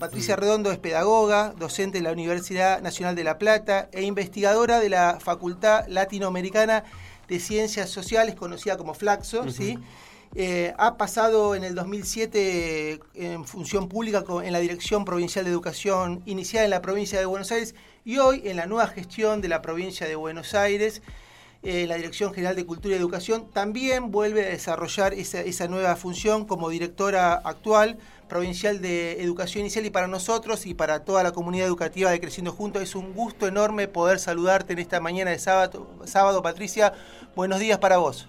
Patricia Redondo es pedagoga, docente de la Universidad Nacional de La Plata e investigadora de la Facultad Latinoamericana de Ciencias Sociales, conocida como Flaxo, ¿sí? Eh, ha pasado en el 2007 en función pública en la Dirección Provincial de Educación iniciada en la provincia de Buenos Aires y hoy en la nueva gestión de la provincia de Buenos Aires, en la Dirección General de Cultura y Educación, también vuelve a desarrollar esa, esa nueva función como directora actual provincial de educación inicial y para nosotros y para toda la comunidad educativa de Creciendo Juntos es un gusto enorme poder saludarte en esta mañana de sábado. sábado Patricia, buenos días para vos.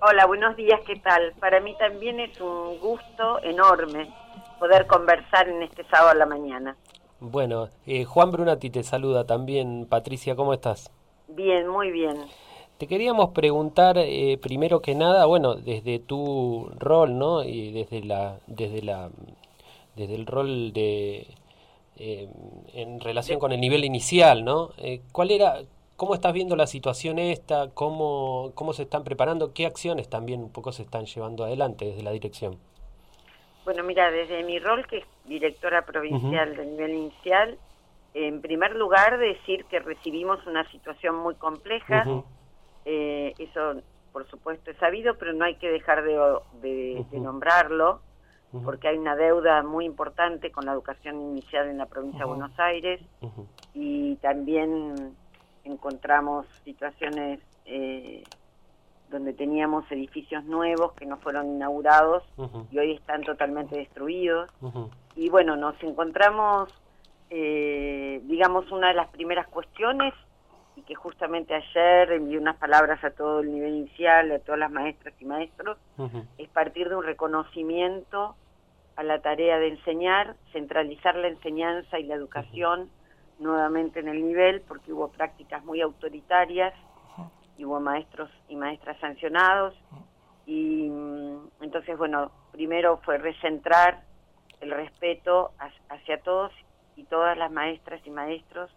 Hola, buenos días, ¿qué tal? Para mí también es un gusto enorme poder conversar en este sábado a la mañana. Bueno, eh, Juan Brunati te saluda también. Patricia, ¿cómo estás? Bien, muy bien. Te queríamos preguntar, eh, primero que nada, bueno, desde tu rol, ¿no? Y desde la, desde la, desde el rol de, eh, en relación con el nivel inicial, ¿no? ¿Cuál era, ¿Cómo estás viendo la situación esta? ¿Cómo, ¿Cómo se están preparando? ¿Qué acciones también un poco se están llevando adelante desde la dirección? Bueno, mira, desde mi rol que es directora provincial de nivel inicial, en primer lugar decir que recibimos una situación muy compleja, eh, eso por supuesto es sabido, pero no hay que dejar de, nombrarlo, porque hay una deuda muy importante con la educación inicial en la provincia de Buenos Aires y también encontramos situaciones eh, donde teníamos edificios nuevos que no fueron inaugurados y hoy están totalmente destruidos. Y bueno, nos encontramos, eh, digamos, una de las primeras cuestiones y que justamente ayer envié unas palabras a todo el nivel inicial, a todas las maestras y maestros, es partir de un reconocimiento a la tarea de enseñar, centralizar la enseñanza y la educación nuevamente en el nivel porque hubo prácticas muy autoritarias y hubo maestros y maestras sancionados. Y mm, entonces bueno primero fue recentrar el respeto hacia todos y todas las maestras y maestros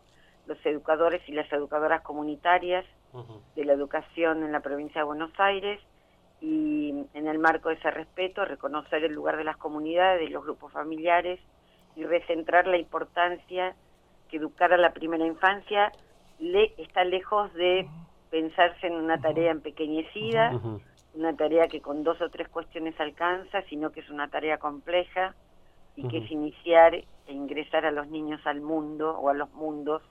los educadores y las educadoras comunitarias de la educación en la provincia de Buenos Aires y en el marco de ese respeto reconocer el lugar de las comunidades, de los grupos familiares y recentrar la importancia educar a la primera infancia le, está lejos de pensarse en una tarea empequeñecida, una tarea que con dos o tres cuestiones alcanza, sino que es una tarea compleja y que es iniciar e ingresar a los niños al mundo o a los mundos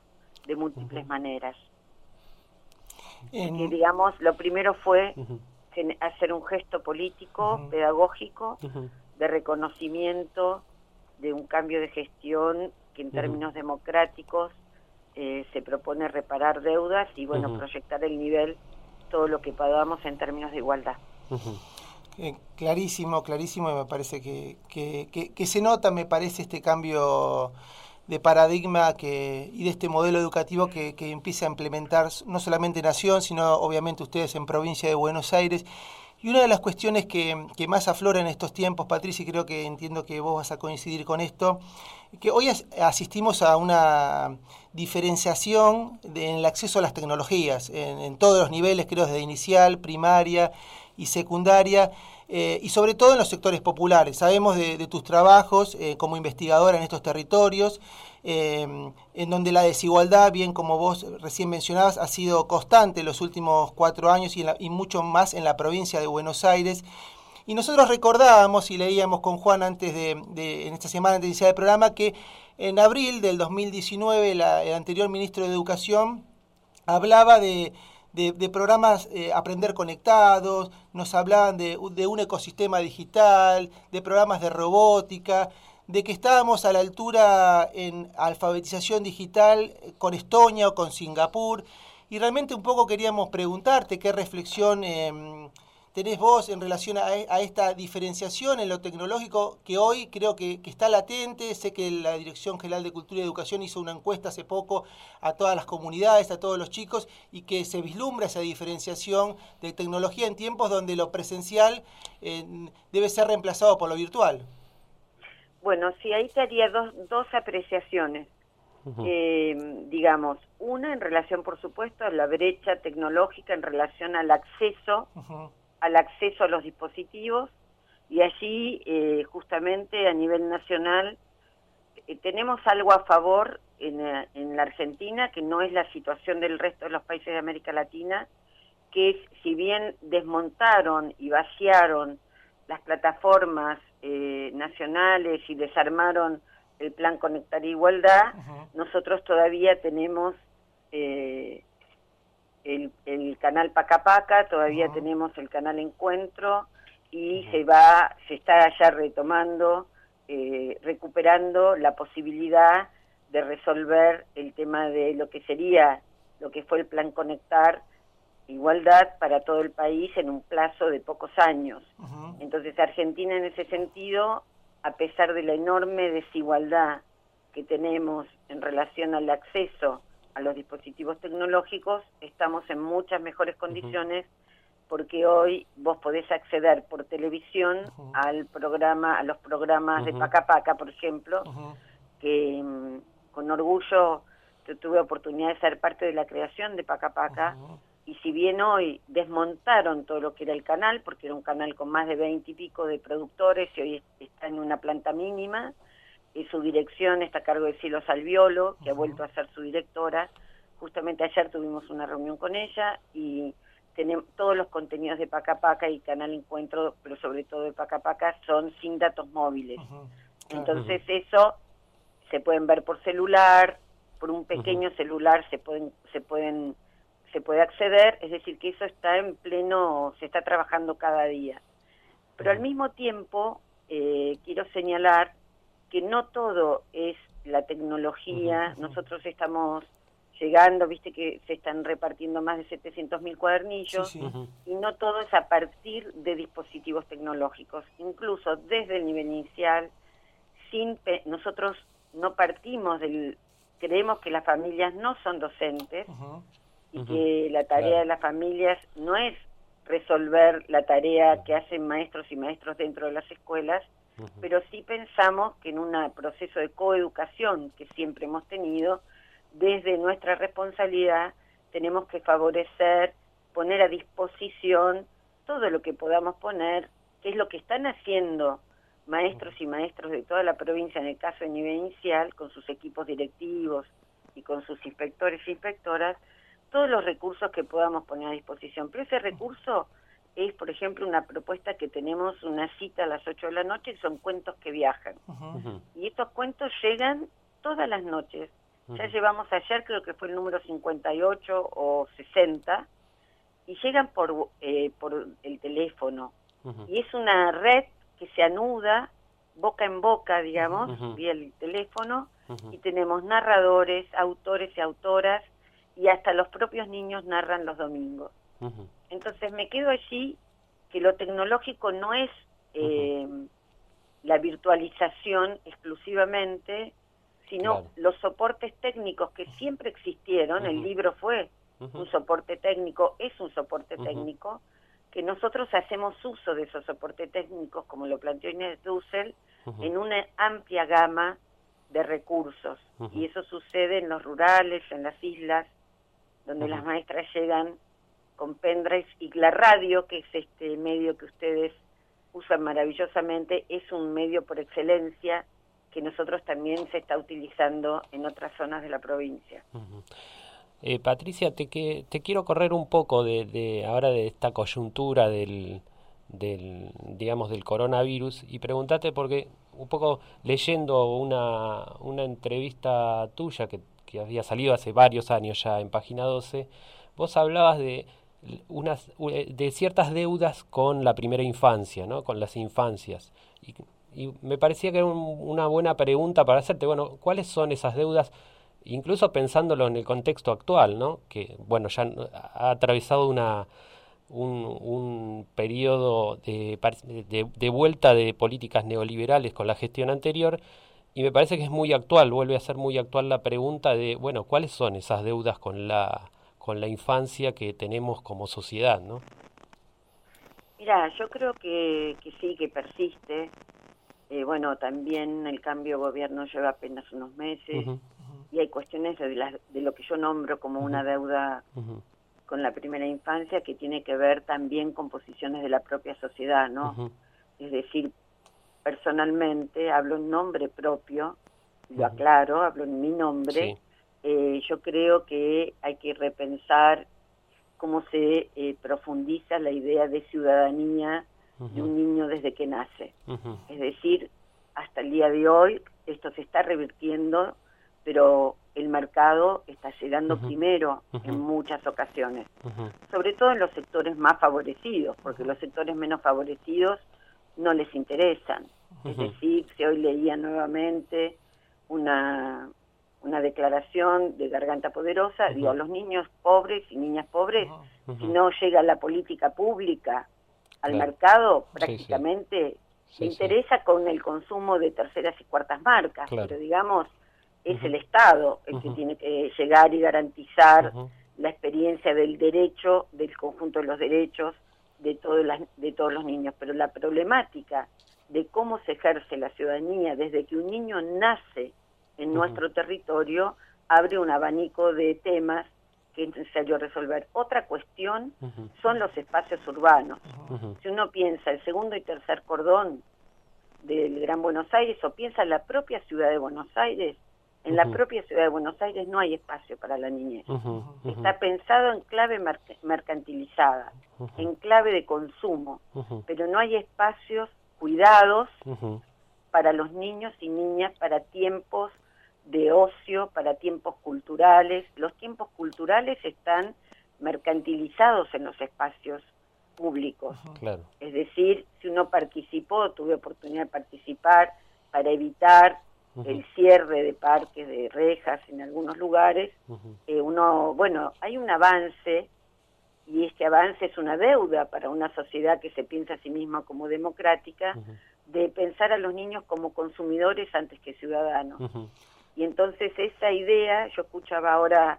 de múltiples maneras. Y digamos, lo primero fue hacer un gesto político, pedagógico, de reconocimiento de un cambio de gestión que en términos democráticos eh, se propone reparar deudas y bueno, proyectar el nivel, todo lo que podamos en términos de igualdad. Eh, clarísimo, clarísimo, y me parece que, que, se nota, me parece, este cambio de paradigma que, y de este modelo educativo que, que empieza a implementar no solamente Nación, sino obviamente ustedes en provincia de Buenos Aires. Y una de las cuestiones que, que, más aflora en estos tiempos, Patricia, y creo que entiendo que vos vas a coincidir con esto, que hoy asistimos a una diferenciación en el acceso a las tecnologías, en, todos los niveles, creo, desde inicial, primaria y secundaria, eh, y sobre todo en los sectores populares. Sabemos de, tus trabajos eh, como investigadora en estos territorios, eh, en donde la desigualdad, bien como vos recién mencionabas, ha sido constante en los últimos cuatro años y, mucho más en la provincia de Buenos Aires. Y nosotros recordábamos y leíamos con Juan antes de, en esta semana de iniciar el programa, que en abril del 2019 el anterior ministro de Educación hablaba de, programas eh, Aprender Conectados, nos hablaban de, un ecosistema digital, de programas de robótica, de que estábamos a la altura en alfabetización digital con Estonia o con Singapur. Y realmente un poco queríamos preguntarte qué reflexión em, tenés vos en relación a, esta diferenciación en lo tecnológico que hoy creo que, está latente? Sé que la Dirección General de Cultura y Educación hizo una encuesta hace poco a todas las comunidades, a todos los chicos, y que se vislumbra esa diferenciación de tecnología en tiempos donde lo presencial eh, debe ser reemplazado por lo virtual. Bueno, sí, ahí te haría dos, dos apreciaciones. Eh, digamos, una en relación, por supuesto, a la brecha tecnológica en relación al acceso al acceso a los dispositivos y allí eh, justamente a nivel nacional eh, tenemos algo a favor en, eh, en, la Argentina, que no es la situación del resto de los países de América Latina, que es, si bien desmontaron y vaciaron las plataformas eh, nacionales y desarmaron el plan Conectar Igualdad, nosotros todavía tenemos el, el, canal Pacapaca, todavía tenemos el canal Encuentro y se va, se está ya retomando eh, recuperando la posibilidad de resolver el tema de lo que sería, lo que fue el plan Conectar, igualdad para todo el país en un plazo de pocos años. Entonces Argentina en ese sentido, a pesar de la enorme desigualdad que tenemos en relación al acceso a los dispositivos tecnológicos, estamos en muchas mejores condiciones porque hoy vos podés acceder por televisión al programa, a los programas de Paca Paca, por ejemplo, que mm, con orgullo tuve oportunidad de ser parte de la creación de Paca Paca, y si bien hoy desmontaron todo lo que era el canal, porque era un canal con más de veinte y pico de productores y hoy está en una planta mínima, y su dirección está a cargo de Silo Salviolo, que ha vuelto a ser su directora. Justamente ayer tuvimos una reunión con ella y tenemos todos los contenidos de Paca Paca y Canal Encuentro, pero sobre todo de Paca Paca, son sin datos móviles. Entonces eso se pueden ver por celular, por un pequeño celular se pueden se pueden se puede acceder, es decir que eso está en pleno, se está trabajando cada día. Pero al mismo tiempo eh, quiero señalar que no todo es la tecnología. Nosotros estamos llegando, viste que se están repartiendo más de 700 mil cuadernillos y no todo es a partir de dispositivos tecnológicos, incluso desde el nivel inicial, sin nosotros no partimos del, creemos que las familias no son docentes y que la tarea de las familias no es resolver la tarea que hacen maestros y maestros dentro de las escuelas, pero sí pensamos que en un proceso de coeducación que siempre hemos tenido, desde nuestra responsabilidad tenemos que favorecer, poner a disposición todo lo que podamos poner, que es lo que están haciendo maestros y maestros de toda la provincia en el caso de nivel inicial, con sus equipos directivos y con sus inspectores e inspectoras, todos los recursos que podamos poner a disposición. Pero ese recurso es, por ejemplo, una propuesta que tenemos una cita a las 8 de la noche, y son cuentos que viajan. Y estos cuentos llegan todas las noches. Ya llevamos ayer, creo que fue el número 58 o 60, y llegan por, eh, por el teléfono. Y es una red que se anuda boca en boca, digamos, vía el teléfono, y tenemos narradores, autores y autoras, y hasta los propios niños narran los domingos. Entonces me quedo allí que lo tecnológico no es eh, la virtualización exclusivamente, sino los soportes técnicos que siempre existieron, el libro fue un soporte técnico, es un soporte técnico, que nosotros hacemos uso de esos soportes técnicos, como lo planteó Inés Dussel, en una amplia gama de recursos. Y eso sucede en los rurales, en las islas, donde las maestras llegan con pendrives y la radio, que es este medio que ustedes usan maravillosamente, es un medio por excelencia que nosotros también se está utilizando en otras zonas de la provincia. eh, Patricia, te, que, te quiero correr un poco de, de ahora de esta coyuntura del, del, digamos, del coronavirus y preguntarte porque un poco leyendo una, una entrevista tuya que, que había salido hace varios años ya en Página 12, vos hablabas de unas de ciertas deudas con la primera infancia, ¿no? Con las infancias. Y me parecía que era una buena pregunta para hacerte, bueno, ¿cuáles son esas deudas? Incluso pensándolo en el contexto actual, ¿no? Que, bueno, ya ha atravesado una, un, un periodo de, de, de, vuelta de políticas neoliberales con la gestión anterior y me parece que es muy actual, vuelve a ser muy actual la pregunta de, bueno, ¿cuáles son esas deudas con la, con la infancia que tenemos como sociedad, ¿no? Mira, yo creo que, que sí, que persiste. Eh, bueno, también el cambio de gobierno lleva apenas unos meses y hay cuestiones de, de, lo que yo nombro como una deuda con la primera infancia que tiene que ver también con posiciones de la propia sociedad, ¿no? Es decir, personalmente, hablo en nombre propio, lo aclaro, hablo en mi nombre, eh, yo creo que hay que repensar cómo se eh, profundiza la idea de ciudadanía de un niño desde que nace. Es decir, hasta el día de hoy esto se está revirtiendo, pero el mercado está llegando primero en muchas ocasiones, sobre todo en los sectores más favorecidos, porque los sectores menos favorecidos no les interesan. Es decir, si hoy leía nuevamente una, una declaración de Garganta Poderosa, digo, los niños pobres y niñas pobres, si no llega la política pública al mercado, prácticamente se interesa con el consumo de terceras y cuartas marcas, pero digamos, es el Estado el que tiene que llegar y garantizar la experiencia del derecho, del conjunto de los derechos de, las, de todos los niños. Pero la problemática de cómo se ejerce la ciudadanía desde que un niño nace en nuestro territorio abre un abanico de temas que es necesario resolver. Otra cuestión son los espacios urbanos. Si uno piensa el segundo y tercer cordón del Gran Buenos Aires o piensa en la propia ciudad de Buenos Aires, en la propia ciudad de Buenos Aires no hay espacio para la niñez. Está pensado en clave mercantilizada, en clave de consumo, pero no hay espacios cuidados para los niños y niñas, para tiempos de ocio, para tiempos culturales. Los tiempos culturales están mercantilizados en los espacios públicos. Es decir, si uno participó, tuve oportunidad de participar para evitar el cierre de parques, de rejas en algunos lugares, eh, uno, bueno, hay un avance y este avance es una deuda para una sociedad que se piensa a sí misma como democrática, de pensar a los niños como consumidores antes que ciudadanos. Y entonces esa idea, yo escuchaba ahora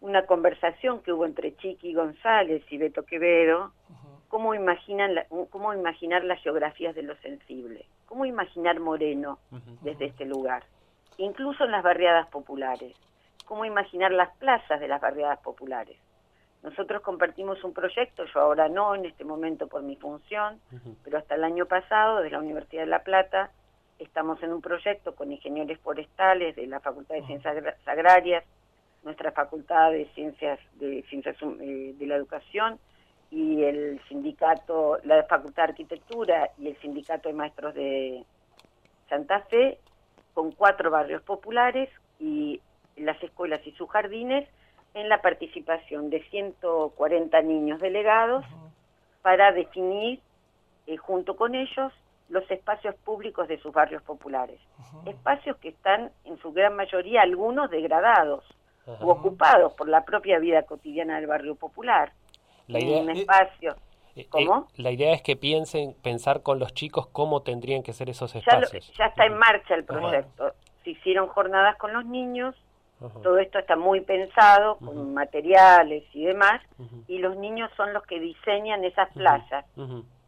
una conversación que hubo entre Chiqui González y Beto Quevedo, cómo, imaginan cómo imaginar las geografías de lo sensible, cómo imaginar Moreno desde este lugar, incluso en las barriadas populares, cómo imaginar las plazas de las barriadas populares. Nosotros compartimos un proyecto, yo ahora no en este momento por mi función, pero hasta el año pasado de la Universidad de La Plata estamos en un proyecto con ingenieros forestales de la Facultad de Ciencias Agrarias, nuestra Facultad de Ciencias de Ciencias eh, de la Educación y el sindicato, la Facultad de Arquitectura y el sindicato de maestros de Santa Fe, con cuatro barrios populares y las escuelas y sus jardines, en la participación de 140 niños delegados para definir eh, junto con ellos los espacios públicos de sus barrios populares. Espacios que están en su gran mayoría algunos degradados o ocupados por la propia vida cotidiana del barrio popular. La idea, un espacio. Eh, eh, ¿Cómo? la idea es que piensen, pensar con los chicos cómo tendrían que ser esos espacios. Ya, está en marcha el proyecto. Se hicieron jornadas con los niños, todo esto está muy pensado, con materiales y demás, y los niños son los que diseñan esas plazas.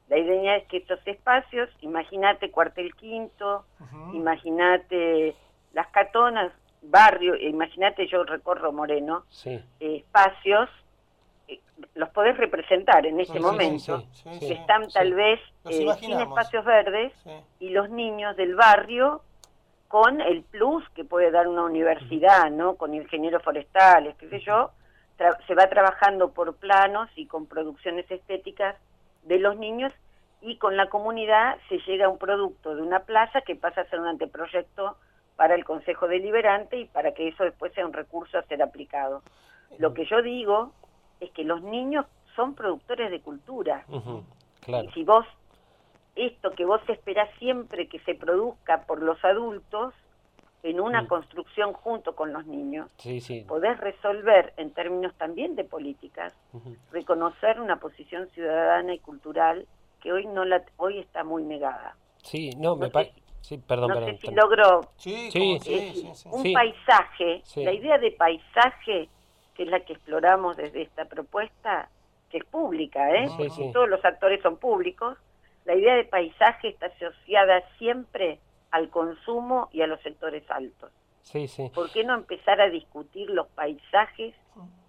La idea es que estos espacios, imagínate Cuartel Quinto, imagínate Las Catonas, barrio, imagínate yo recorro Moreno, espacios, eh, los podés representar en este momento, que están tal vez eh, sin espacios verdes y los niños del barrio con el plus que puede dar una universidad, ¿no? Con ingenieros forestales, qué sé yo, se va trabajando por planos y con producciones estéticas de los niños y con la comunidad se llega a un producto de una plaza que pasa a ser un anteproyecto para el Consejo Deliberante y para que eso después sea un recurso a ser aplicado. Lo que yo digo es que los niños son productores de cultura. Y si vos, esto que vos esperás siempre que se produzca por los adultos, en una mm. construcción junto con los niños, podés resolver en términos también de políticas, reconocer una posición ciudadana y cultural que hoy no la hoy está muy negada. Sí, no, me parece Sí, perdón, no sé si logro sí, un paisaje, la idea de paisaje, que es la que exploramos desde esta propuesta, que es pública, ¿eh? todos los actores son públicos, la idea de paisaje está asociada siempre al consumo y a los sectores altos. Sí, sí. ¿Por qué no empezar a discutir los paisajes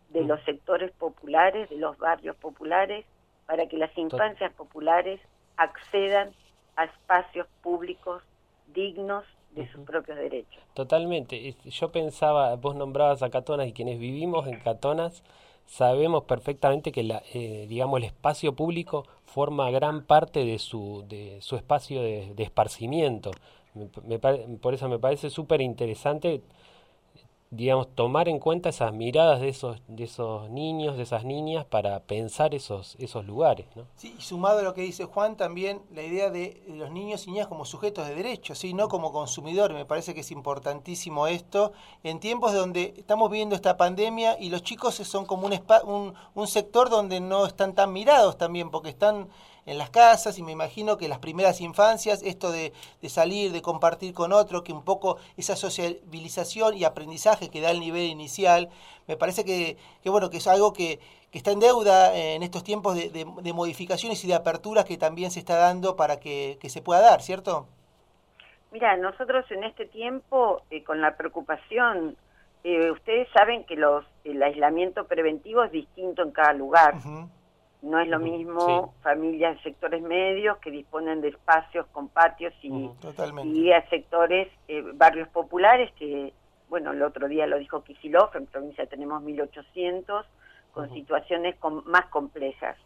de los sectores populares, de los barrios populares, para que las infancias populares accedan a espacios públicos dignos de sus propios derechos. Totalmente. Yo pensaba, vos nombrabas a Catonas y quienes vivimos en Catonas sabemos perfectamente que la, eh, digamos el espacio público forma gran parte de su, de su espacio de, esparcimiento. Por eso me parece súper interesante digamos, tomar en cuenta esas miradas de esos, de esos niños, de esas niñas, para pensar esos, esos lugares. ¿no? Sí, y sumado a lo que dice Juan, también la idea de los niños y niñas como sujetos de derechos, ¿sí? no como consumidores. Me parece que es importantísimo esto en tiempos donde estamos viviendo esta pandemia y los chicos son como un, un sector donde no están tan mirados también, porque están en las casas y me imagino que las primeras infancias, esto de, salir, de compartir con otro, que un poco esa sociabilización y aprendizaje que da el nivel inicial, me parece que, bueno, que es algo que, está en deuda en estos tiempos de, modificaciones y de aperturas que también se está dando para que, se pueda dar, ¿cierto? Mira, nosotros en este tiempo, eh, con la preocupación, eh, ustedes saben que los, el aislamiento preventivo es distinto en cada lugar. No es lo mismo familias de sectores medios que disponen de espacios con patios y, y a sectores, eh, barrios populares que, bueno, el otro día lo dijo Kisilov, en provincia tenemos 1800, con situaciones más complejas.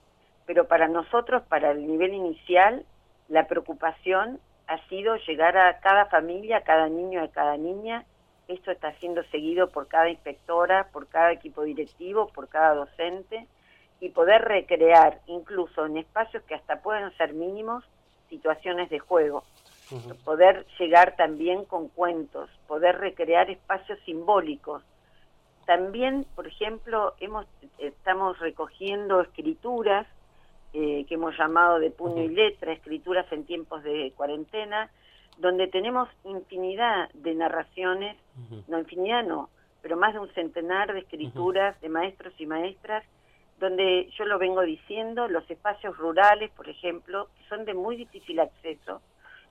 Pero para nosotros, para el nivel inicial, la preocupación ha sido llegar a cada familia, a cada niño, a cada niña. Esto está siendo seguido por cada inspectora, por cada equipo directivo, por cada docente y poder recrear, incluso en espacios que hasta pueden ser mínimos, situaciones de juego. Poder llegar también con cuentos, poder recrear espacios simbólicos. También, por ejemplo, hemos, estamos recogiendo escrituras eh, que hemos llamado de puño y letra, escrituras en tiempos de cuarentena, donde tenemos infinidad de narraciones, no infinidad no, pero más de un centenar de escrituras de maestros y maestras donde yo lo vengo diciendo, los espacios rurales, por ejemplo, que son de muy difícil acceso,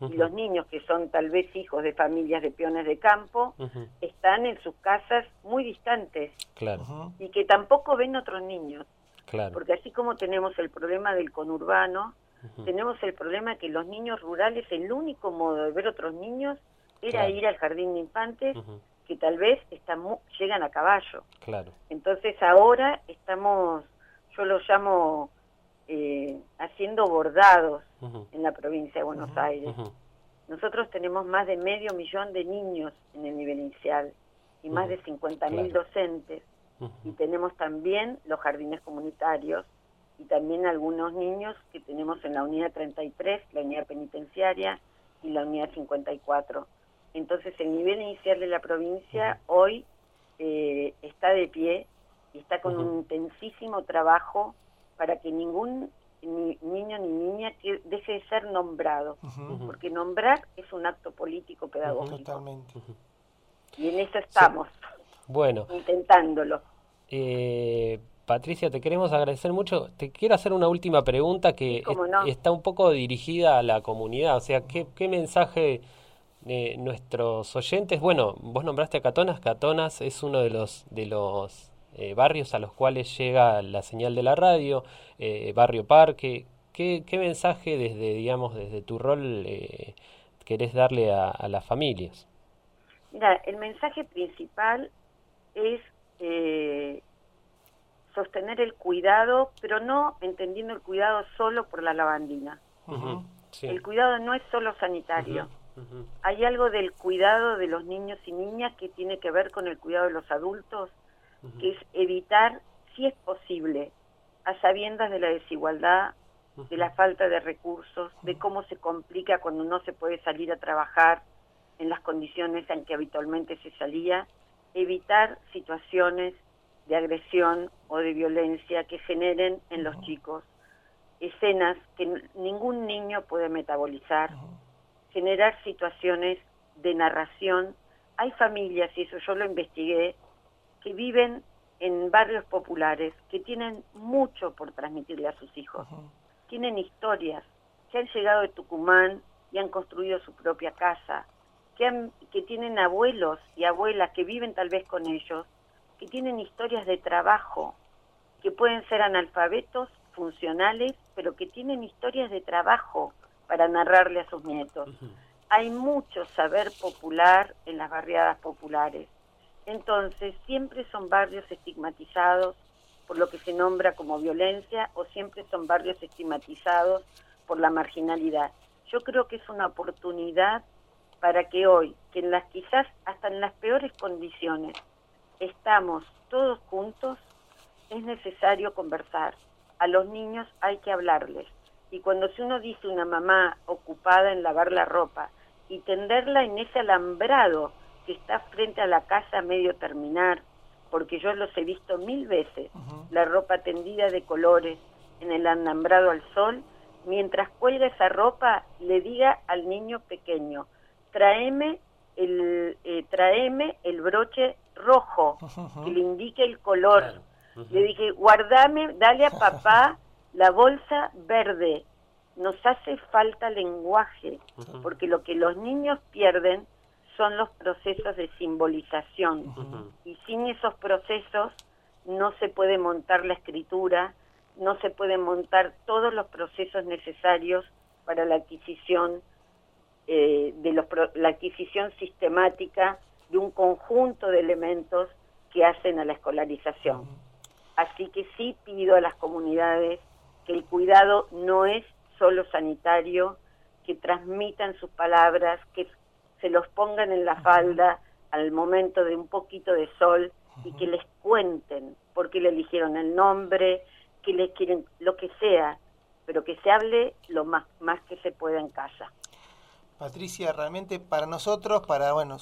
y los niños que son tal vez hijos de familias de peones de campo, están en sus casas muy distantes claro. y que tampoco ven otros niños. Claro. Porque así como tenemos el problema del conurbano, tenemos el problema que los niños rurales, el único modo de ver otros niños era ir al jardín de infantes, que tal vez están, llegan a caballo. Claro. Entonces ahora estamos yo lo llamo eh, haciendo bordados en la provincia de Buenos Aires. Nosotros tenemos más de medio millón de niños en el nivel inicial y más de 50.000 mil docentes. Y tenemos también los jardines comunitarios y también algunos niños que tenemos en la unidad 33, la unidad penitenciaria y la unidad 54. Entonces el nivel inicial de la provincia hoy eh, está de pie y está con un intensísimo trabajo para que ningún niño ni niña que deje de ser nombrado, porque nombrar es un acto político pedagógico. Totalmente. Y en eso estamos. Bueno. Intentándolo. Eh, Patricia, te queremos agradecer mucho. Te quiero hacer una última pregunta que está un poco dirigida a la comunidad. O sea, ¿qué, qué mensaje de nuestros oyentes? Bueno, vos nombraste a Catonas. Catonas es uno de los de los eh, barrios a los cuales llega la señal de la radio, eh, barrio parque. ¿Qué, mensaje desde, digamos, desde tu rol eh, querés darle a, las familias? Mira, el mensaje principal es sostener el cuidado, pero no entendiendo el cuidado solo por la lavandina. El cuidado no es solo sanitario. Hay algo del cuidado de los niños y niñas que tiene que ver con el cuidado de los adultos que es evitar, si es posible, a sabiendas de la desigualdad, de la falta de recursos, de cómo se complica cuando no se puede salir a trabajar en las condiciones en que habitualmente se salía, evitar situaciones de agresión o de violencia que generen en los chicos escenas que ningún niño puede metabolizar, generar situaciones de narración. Hay familias, y eso yo lo investigué, que viven en barrios populares, que tienen mucho por transmitirle a sus hijos. Tienen historias, que han llegado de Tucumán y han construido su propia casa, que, han, que tienen abuelos y abuelas que viven tal vez con ellos, que tienen historias de trabajo, que pueden ser analfabetos, funcionales, pero que tienen historias de trabajo para narrarle a sus nietos. hay mucho saber popular en las barriadas populares. Entonces, siempre son barrios estigmatizados por lo que se nombra como violencia o siempre son barrios estigmatizados por la marginalidad. Yo creo que es una oportunidad para que hoy, que en las quizás hasta en las peores condiciones, estamos todos juntos, es necesario conversar. A los niños hay que hablarles. Y cuando si uno dice una mamá ocupada en lavar la ropa y tenderla en ese alambrado que está frente a la casa a medio terminar, porque yo los he visto mil veces, la ropa tendida de colores en el alambrado al sol, mientras cuelga esa ropa le diga al niño pequeño, tráeme el, eh, tráeme el broche rojo, que le indique el color. Le dije, guardame, dale a papá la bolsa verde. Nos hace falta lenguaje, porque lo que los niños pierden son los procesos de simbolización. Y sin esos procesos no se puede montar la escritura, no se pueden montar todos los procesos necesarios para la adquisición eh, de los, la adquisición sistemática de un conjunto de elementos que hacen a la escolarización. Así que sí pido a las comunidades que el cuidado no es solo sanitario, que transmitan sus palabras, que se los pongan en la falda al momento de un poquito de sol y que les cuenten por qué le eligieron el nombre, que les quieren, lo que sea, pero que se hable lo más, más que se pueda en casa. Patricia, realmente para nosotros, para bueno,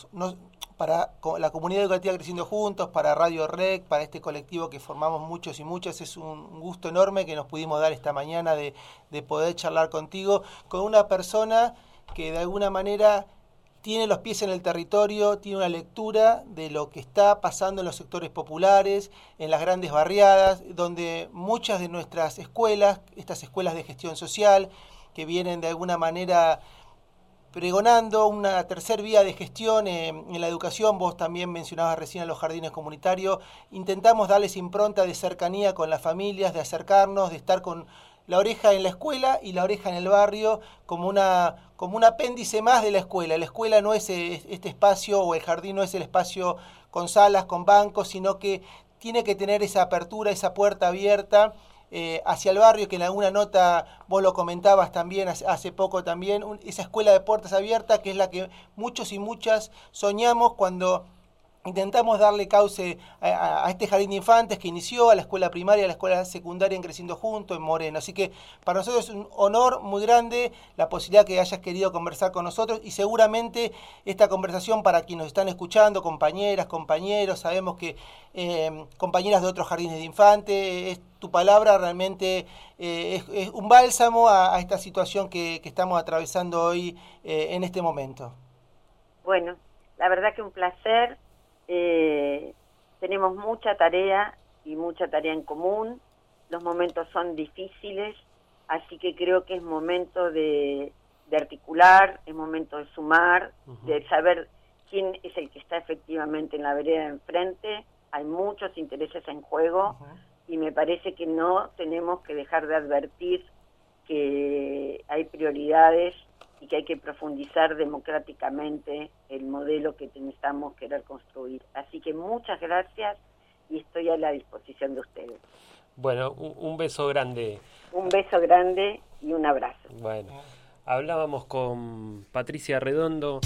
para la comunidad educativa Creciendo Juntos, para Radio Rec, para este colectivo que formamos muchos y muchas, es un gusto enorme que nos pudimos dar esta mañana de, de poder charlar contigo con una persona que de alguna manera tiene los pies en el territorio, tiene una lectura de lo que está pasando en los sectores populares, en las grandes barriadas, donde muchas de nuestras escuelas, estas escuelas de gestión social, que vienen de alguna manera pregonando una tercer vía de gestión en la educación, vos también mencionabas recién a los jardines comunitarios, intentamos darles impronta de cercanía con las familias, de acercarnos, de estar con la oreja en la escuela y la oreja en el barrio como una como un apéndice más de la escuela. La escuela no es eh, este espacio o el jardín no es el espacio con salas, con bancos, sino que tiene que tener esa apertura, esa puerta abierta eh, hacia el barrio, que en alguna nota vos lo comentabas también hace, poco también, esa escuela de puertas abiertas que es la que muchos y muchas soñamos cuando intentamos darle cauce a, este jardín de infantes que inició a la escuela primaria, a la escuela secundaria en Creciendo Juntos, en Moreno. Así que para nosotros es un honor muy grande la posibilidad que hayas querido conversar con nosotros y seguramente esta conversación para quienes nos están escuchando, compañeras, compañeros, sabemos que eh, compañeras de otros jardines de infantes, es, tu palabra realmente eh, es, un bálsamo a, esta situación que, estamos atravesando hoy eh, en este momento. Bueno, la verdad que un placer eh, tenemos mucha tarea y mucha tarea en común. Los momentos son difíciles, así que creo que es momento de, articular, es momento de sumar, de saber quién es el que está efectivamente en la vereda de enfrente. Hay muchos intereses en juego y me parece que no tenemos que dejar de advertir que hay prioridades y que hay que profundizar democráticamente el modelo que necesitamos querer construir. Así que muchas gracias y estoy a la disposición de ustedes. Bueno, un, beso grande. Un beso grande y un abrazo. Bueno, hablábamos con Patricia Redondo.